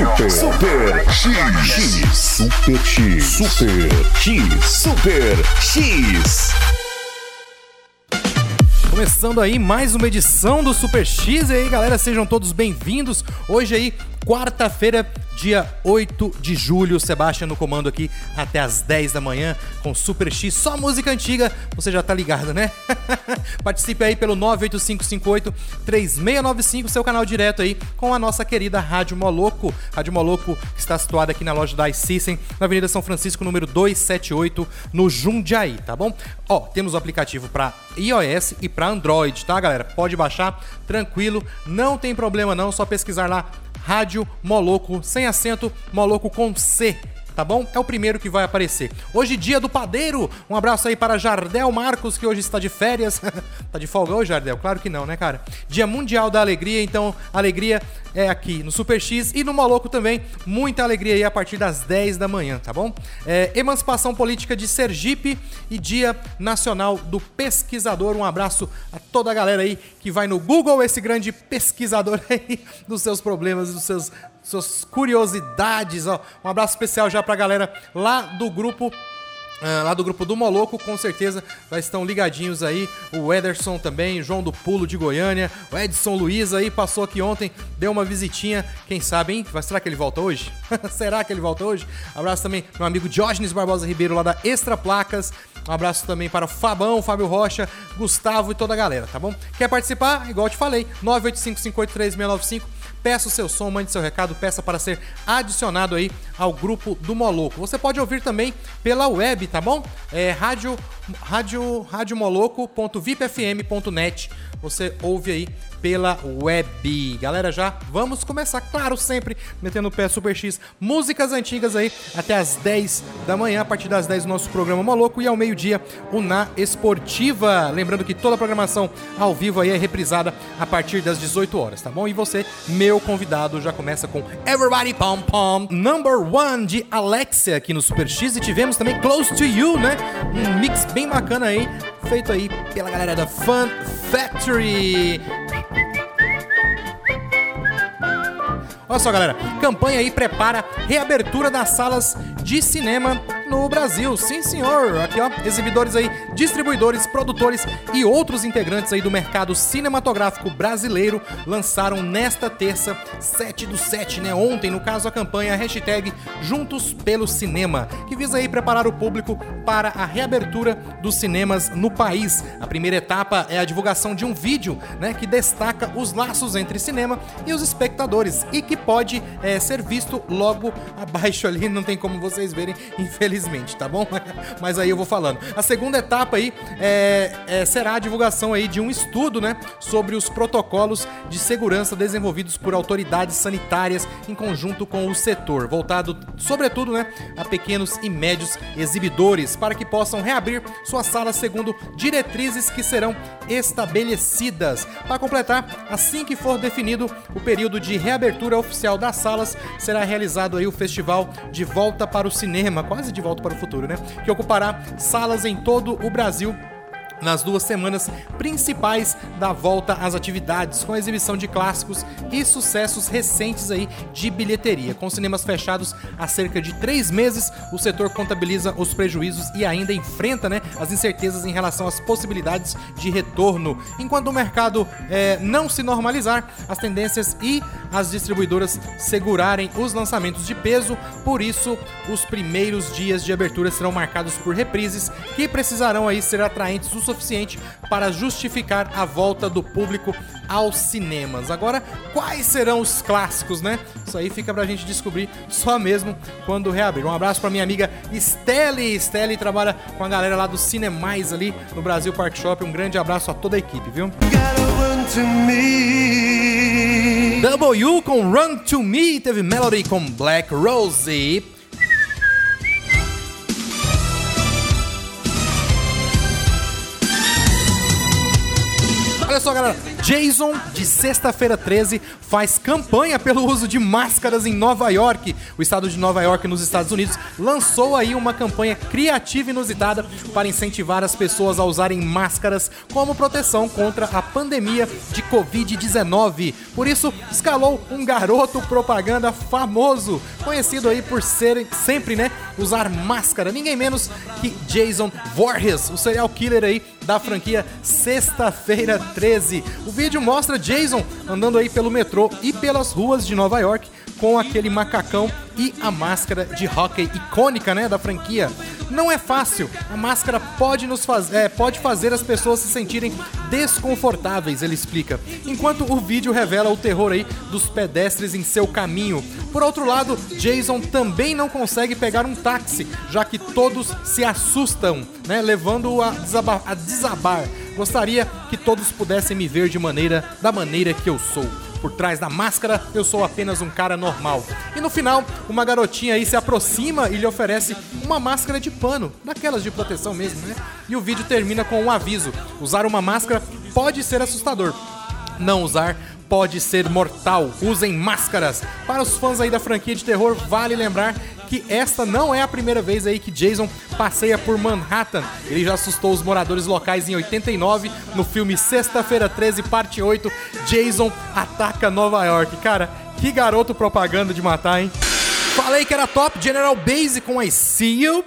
Super. Super X. X. Super X. Super X. Super X. Começando aí mais uma edição do Super X. E aí, galera, sejam todos bem-vindos. Hoje aí, quarta-feira, dia 8 de julho. Sebastião no comando aqui até as 10 da manhã com Super X, só música antiga. Você já tá ligado, né? Participe aí pelo 98558-3695, seu canal direto aí com a nossa querida Rádio Moloco. Rádio Moloco está situada aqui na loja da iSystem, na Avenida São Francisco, número 278, no Jundiaí, tá bom? Ó, temos o aplicativo para iOS e para Android, tá, galera? Pode baixar, tranquilo, não tem problema não, só pesquisar lá Rádio Moloco, sem acento, Moloco com C. Tá bom? É o primeiro que vai aparecer. Hoje, dia do padeiro. Um abraço aí para Jardel Marcos, que hoje está de férias. tá de folga hoje, Jardel? Claro que não, né, cara? Dia Mundial da Alegria, então, alegria é aqui no Super X e no Moloco também. Muita alegria aí a partir das 10 da manhã, tá bom? É, Emancipação Política de Sergipe e Dia Nacional do Pesquisador. Um abraço a toda a galera aí que vai no Google, esse grande pesquisador aí dos seus problemas, dos seus suas curiosidades, ó. Um abraço especial já pra galera lá do grupo ah, lá do grupo do Moloco, com certeza já estão ligadinhos aí. O Ederson também, João do Pulo de Goiânia, o Edson Luiz aí passou aqui ontem, deu uma visitinha. Quem sabe, hein? Será que ele volta hoje? Será que ele volta hoje? Abraço também meu amigo Diógenes Barbosa Ribeiro lá da Extra Placas. Um abraço também para o Fabão, Fábio Rocha, Gustavo e toda a galera, tá bom? Quer participar? Igual eu te falei, 985583695. Peça o seu som, mande seu recado, peça para ser adicionado aí ao grupo do Moloco. Você pode ouvir também pela web, tá bom? É rádio, rádio, radiomoloco.vipfm.net. Você ouve aí pela web. Galera, já vamos começar, claro, sempre metendo o pé Super X. Músicas antigas aí até as 10 da manhã, a partir das 10 do nosso programa Moloco e ao meio-dia o Na Esportiva. Lembrando que toda a programação ao vivo aí é reprisada a partir das 18 horas, tá bom? E você, meu convidado, já começa com Everybody Pom Pom, Number One de Alexia aqui no Super X e tivemos também Close to You, né? Um mix bem bacana aí, feito aí pela galera da Fun Factory. Olha só, galera. Campanha aí prepara reabertura das salas de cinema no Brasil. Sim, senhor. Aqui, ó, exibidores aí, distribuidores, produtores e outros integrantes aí do mercado cinematográfico brasileiro lançaram nesta terça, 7 do 7, né? Ontem, no caso, a campanha hashtag Juntos pelo Cinema, que visa aí preparar o público para a reabertura dos cinemas no país. A primeira etapa é a divulgação de um vídeo, né, que destaca os laços entre cinema e os espectadores e que pode é, ser visto logo abaixo ali, não tem como vocês verem, infelizmente, tá bom? Mas aí eu vou falando. A segunda etapa aí é, é, será a divulgação aí de um estudo, né, sobre os protocolos de segurança desenvolvidos por autoridades sanitárias em conjunto com o setor, voltado sobretudo, né, a pequenos e médios exibidores para que possam reabrir suas salas segundo diretrizes que serão estabelecidas. Para completar, assim que for definido o período de reabertura oficial das salas, será realizado aí o festival de volta para o cinema, quase de volta para o futuro, né? Que ocupará salas em todo o Brasil nas duas semanas principais da volta às atividades, com a exibição de clássicos e sucessos recentes aí de bilheteria. Com cinemas fechados há cerca de três meses, o setor contabiliza os prejuízos e ainda enfrenta né, as incertezas em relação às possibilidades de retorno. Enquanto o mercado é, não se normalizar, as tendências e as distribuidoras segurarem os lançamentos de peso, por isso os primeiros dias de abertura serão marcados por reprises que precisarão aí ser atraentes suficiente para justificar a volta do público aos cinemas. Agora, quais serão os clássicos, né? Isso aí fica pra gente descobrir só mesmo quando reabrir. Um abraço pra minha amiga Steli. Steli trabalha com a galera lá do Cinemais ali no Brasil Park Shop. Um grande abraço a toda a equipe, viu? W com Run to Me, teve Melody com Black Rose. Olha só, galera. Jason, de sexta-feira 13, faz campanha pelo uso de máscaras em Nova York. O estado de Nova York, nos Estados Unidos, lançou aí uma campanha criativa e inusitada para incentivar as pessoas a usarem máscaras como proteção contra a pandemia de Covid-19. Por isso, escalou um garoto propaganda famoso, conhecido aí por ser sempre, né, usar máscara. Ninguém menos que Jason Voorhees, o serial killer aí da franquia Sexta-feira 13. O vídeo mostra Jason andando aí pelo metrô e pelas ruas de Nova York com aquele macacão e a máscara de hockey icônica, né, da franquia. Não é fácil. A máscara pode nos fazer, é, pode fazer as pessoas se sentirem desconfortáveis, ele explica. Enquanto o vídeo revela o terror aí dos pedestres em seu caminho. Por outro lado, Jason também não consegue pegar um táxi, já que todos se assustam, né, levando-o a a desabar. Gostaria que todos pudessem me ver de maneira da maneira que eu sou. Por trás da máscara, eu sou apenas um cara normal. E no final, uma garotinha aí se aproxima e lhe oferece uma máscara de pano, daquelas de proteção mesmo, né? E o vídeo termina com um aviso: usar uma máscara pode ser assustador. Não usar pode ser mortal. Usem máscaras. Para os fãs aí da franquia de terror, vale lembrar que esta não é a primeira vez aí que Jason passeia por Manhattan. Ele já assustou os moradores locais em 89 no filme Sexta-feira 13, parte 8. Jason ataca Nova York. Cara, que garoto propaganda de matar, hein? Falei que era top General Base com I See You.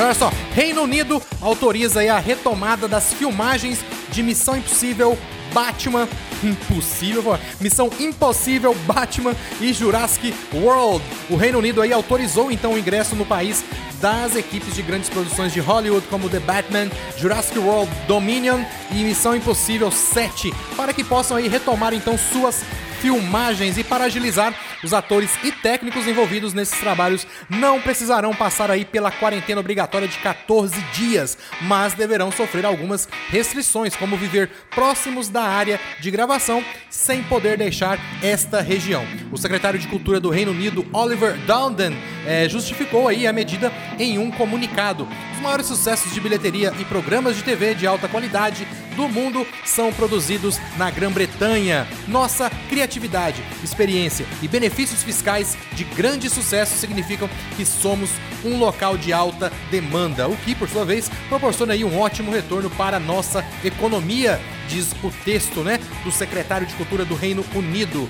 Olha só, Reino Unido autoriza aí a retomada das filmagens de Missão Impossível Batman Impossível, Missão Impossível, Batman e Jurassic World. O Reino Unido aí autorizou então o ingresso no país das equipes de grandes produções de Hollywood como The Batman, Jurassic World Dominion e Missão Impossível 7, para que possam aí retomar então suas filmagens e para agilizar, os atores e técnicos envolvidos nesses trabalhos não precisarão passar aí pela quarentena obrigatória de 14 dias, mas deverão sofrer algumas restrições, como viver próximos da área de gravação sem poder deixar esta região. O secretário de Cultura do Reino Unido, Oliver Dowden, é, justificou aí a medida em um comunicado. Os maiores sucessos de bilheteria e programas de TV de alta qualidade do mundo são produzidos na Grã-Bretanha. Nossa criatividade, experiência e benefícios fiscais de grande sucesso significam que somos um local de alta demanda, o que, por sua vez, proporciona aí um ótimo retorno para a nossa economia, diz o texto, né, do secretário de Cultura do Reino Unido.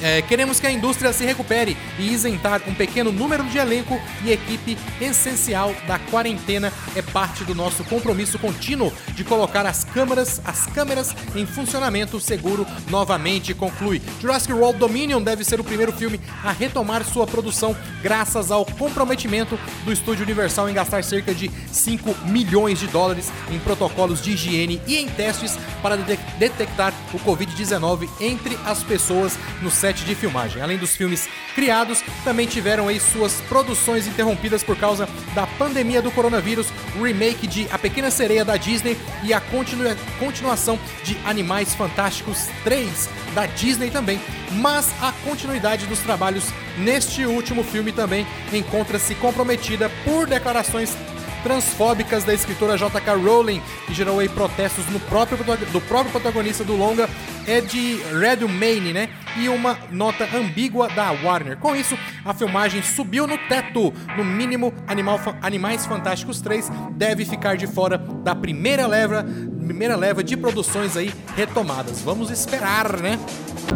É, queremos que a indústria se recupere e isentar um pequeno número de elenco e equipe essencial da quarentena é parte do nosso compromisso contínuo de colocar as câmeras, as câmeras em funcionamento seguro novamente, conclui. Jurassic World Dominion deve ser o primeiro filme a retomar sua produção graças ao comprometimento do estúdio Universal em gastar cerca de 5 milhões de dólares em protocolos de higiene e em testes para de detectar o Covid-19 entre as pessoas no set set de filmagem. Além dos filmes criados, também tiveram aí suas produções interrompidas por causa da pandemia do coronavírus, o remake de A Pequena Sereia da Disney e a continua continuação de Animais Fantásticos 3 da Disney também. Mas a continuidade dos trabalhos neste último filme também encontra-se comprometida por declarações transfóbicas da escritora J.K. Rowling, que gerou aí protestos no próprio, do próprio protagonista do longa é de Red Mane, né? E uma nota ambígua da Warner. Com isso, a filmagem subiu no teto. No mínimo, Animal, Animais Fantásticos 3 deve ficar de fora da primeira leva, primeira leva de produções aí retomadas. Vamos esperar, né?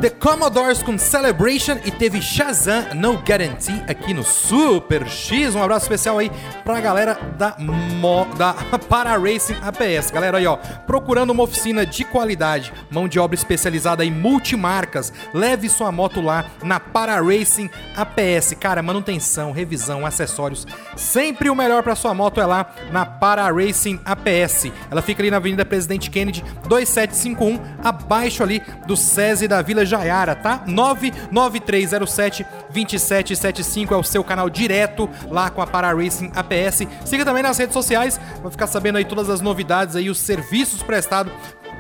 The Commodores com Celebration e teve Shazam No Guarantee aqui no Super X. Um abraço especial aí pra galera da, Mo, da Para Racing APS. Galera aí, ó, procurando uma oficina de qualidade, mão de obra especializada em multimarcas, leve sua moto lá na Para Racing APS. Cara, manutenção, revisão, acessórios, sempre o melhor pra sua moto é lá na Para Racing APS. Ela fica ali na Avenida Presidente Kennedy 2751, abaixo ali do SESI da Vila Jaiara, tá? 99307 2775 é o seu canal direto lá com a Para Racing APS. Siga também nas redes sociais, vai ficar sabendo aí todas as novidades aí, os serviços prestados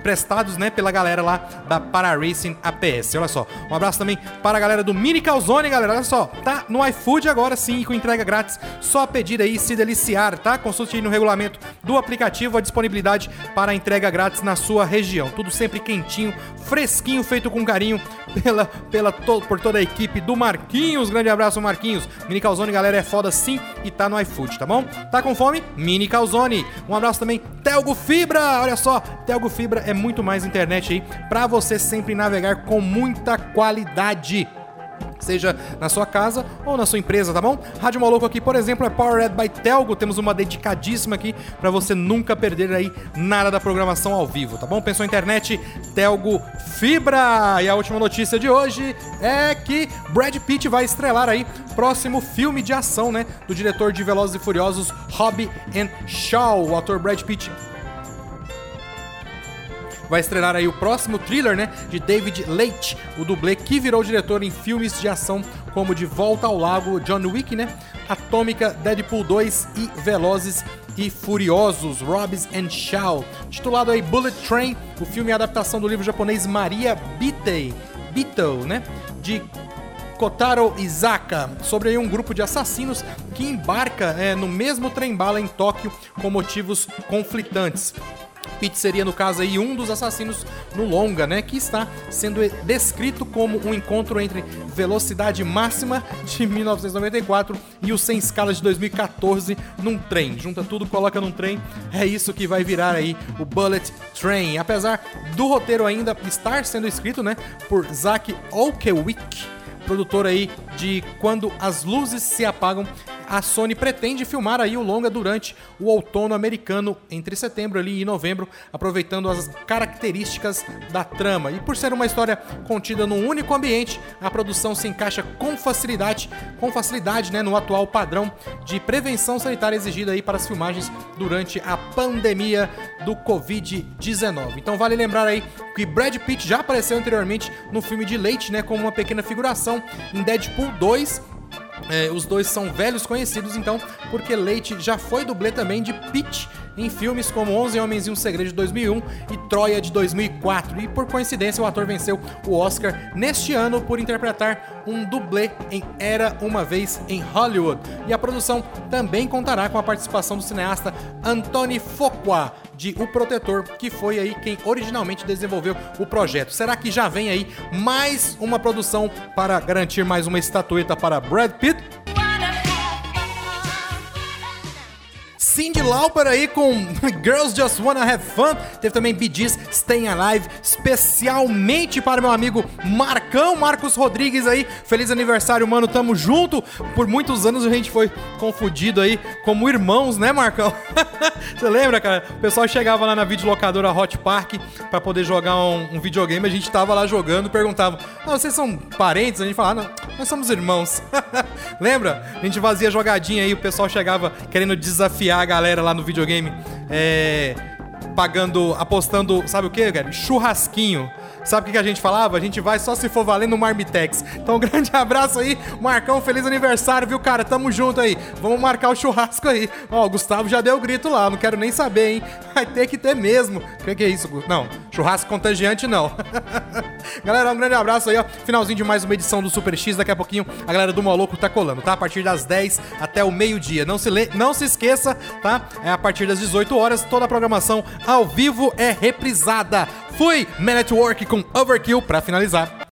prestados, né, pela galera lá da Para Racing APS. Olha só, um abraço também para a galera do Mini Calzone, galera. Olha só, tá no iFood agora sim, com entrega grátis. Só pedir aí se deliciar, tá? Consulte aí no regulamento do aplicativo a disponibilidade para entrega grátis na sua região. Tudo sempre quentinho, fresquinho, feito com carinho pela, pela to, por toda a equipe do Marquinhos. Grande abraço, Marquinhos. Mini Calzone, galera, é foda sim e tá no iFood, tá bom? Tá com fome? Mini Calzone. Um abraço também, Telgo Fibra. Olha só, Telgo Fibra é muito mais internet aí para você sempre navegar com muita qualidade seja na sua casa ou na sua empresa, tá bom? Rádio Maluco aqui, por exemplo, é Powered by Telgo. Temos uma dedicadíssima aqui para você nunca perder aí nada da programação ao vivo, tá bom? Pensou internet, Telgo Fibra. E a última notícia de hoje é que Brad Pitt vai estrelar aí próximo filme de ação, né, do diretor de Velozes e Furiosos, Hobby and Shaw. O ator Brad Pitt vai estrelar aí o próximo thriller, né, de David Leitch, o dublê que virou diretor em filmes de ação como De Volta ao Lago, John Wick, né, Atômica, Deadpool 2 e Velozes e Furiosos, Robbins and Shaw. Titulado aí Bullet Train, o filme é a adaptação do livro japonês Maria Bitei, Beetle, né, de Kotaro Izaka, sobre um grupo de assassinos que embarca é, no mesmo trem-bala em Tóquio com motivos conflitantes. Pete seria, no caso aí, um dos assassinos no longa, né? Que está sendo descrito como um encontro entre velocidade máxima de 1994 e o sem escala de 2014 num trem. Junta tudo, coloca num trem. É isso que vai virar aí o Bullet Train. Apesar do roteiro ainda estar sendo escrito, né? Por Zach Olkewick produtor aí de Quando as Luzes Se Apagam, a Sony pretende filmar aí o longa durante o outono americano, entre setembro ali e novembro, aproveitando as características da trama. E por ser uma história contida num único ambiente, a produção se encaixa com facilidade, com facilidade, né, no atual padrão de prevenção sanitária exigida aí para as filmagens durante a pandemia do Covid-19. Então vale lembrar aí que Brad Pitt já apareceu anteriormente no filme de Leite, né, como uma pequena figuração em Deadpool 2 é, os dois são velhos conhecidos, então, porque Leite já foi dublê também de Pete em filmes como 11 Homens e um Segredo de 2001 e Troia de 2004. E por coincidência, o ator venceu o Oscar neste ano por interpretar um dublê em Era uma Vez em Hollywood. E a produção também contará com a participação do cineasta Anthony Fuqua de O Protetor, que foi aí quem originalmente desenvolveu o projeto. Será que já vem aí mais uma produção para garantir mais uma estatueta para Brad Pitt? Cindy Lauper aí com Girls Just Wanna Have Fun. Teve também Bee Gees Staying Alive, especialmente para meu amigo Marcão, Marcos Rodrigues aí. Feliz aniversário, mano. Tamo junto. Por muitos anos a gente foi confundido aí como irmãos, né, Marcão? Você lembra, cara? O pessoal chegava lá na videolocadora Hot Park para poder jogar um, um, videogame. A gente tava lá jogando, perguntava: ah, vocês são parentes? A gente falava: ah, não, nós somos irmãos. Lembra? A gente fazia jogadinha aí, o pessoal chegava querendo desafiar a galera lá no videogame é, pagando, apostando, sabe o que, cara? Churrasquinho. Sabe o que a gente falava? A gente vai só se for valendo no Marmitex. Então, um grande abraço aí, Marcão, feliz aniversário, viu, cara? Tamo junto aí. Vamos marcar o churrasco aí. Ó, o Gustavo já deu o grito lá, não quero nem saber, hein? Vai ter que ter mesmo. O que, que é isso? Não, churrasco contagiante não. galera, um grande abraço aí, ó. Finalzinho de mais uma edição do Super X. Daqui a pouquinho a galera do Moloco tá colando, tá? A partir das 10 até o meio-dia. Não se, le... não se esqueça, tá? É a partir das 18 horas, toda a programação ao vivo é reprisada. Fui! Man at Work com Overkill pra finalizar.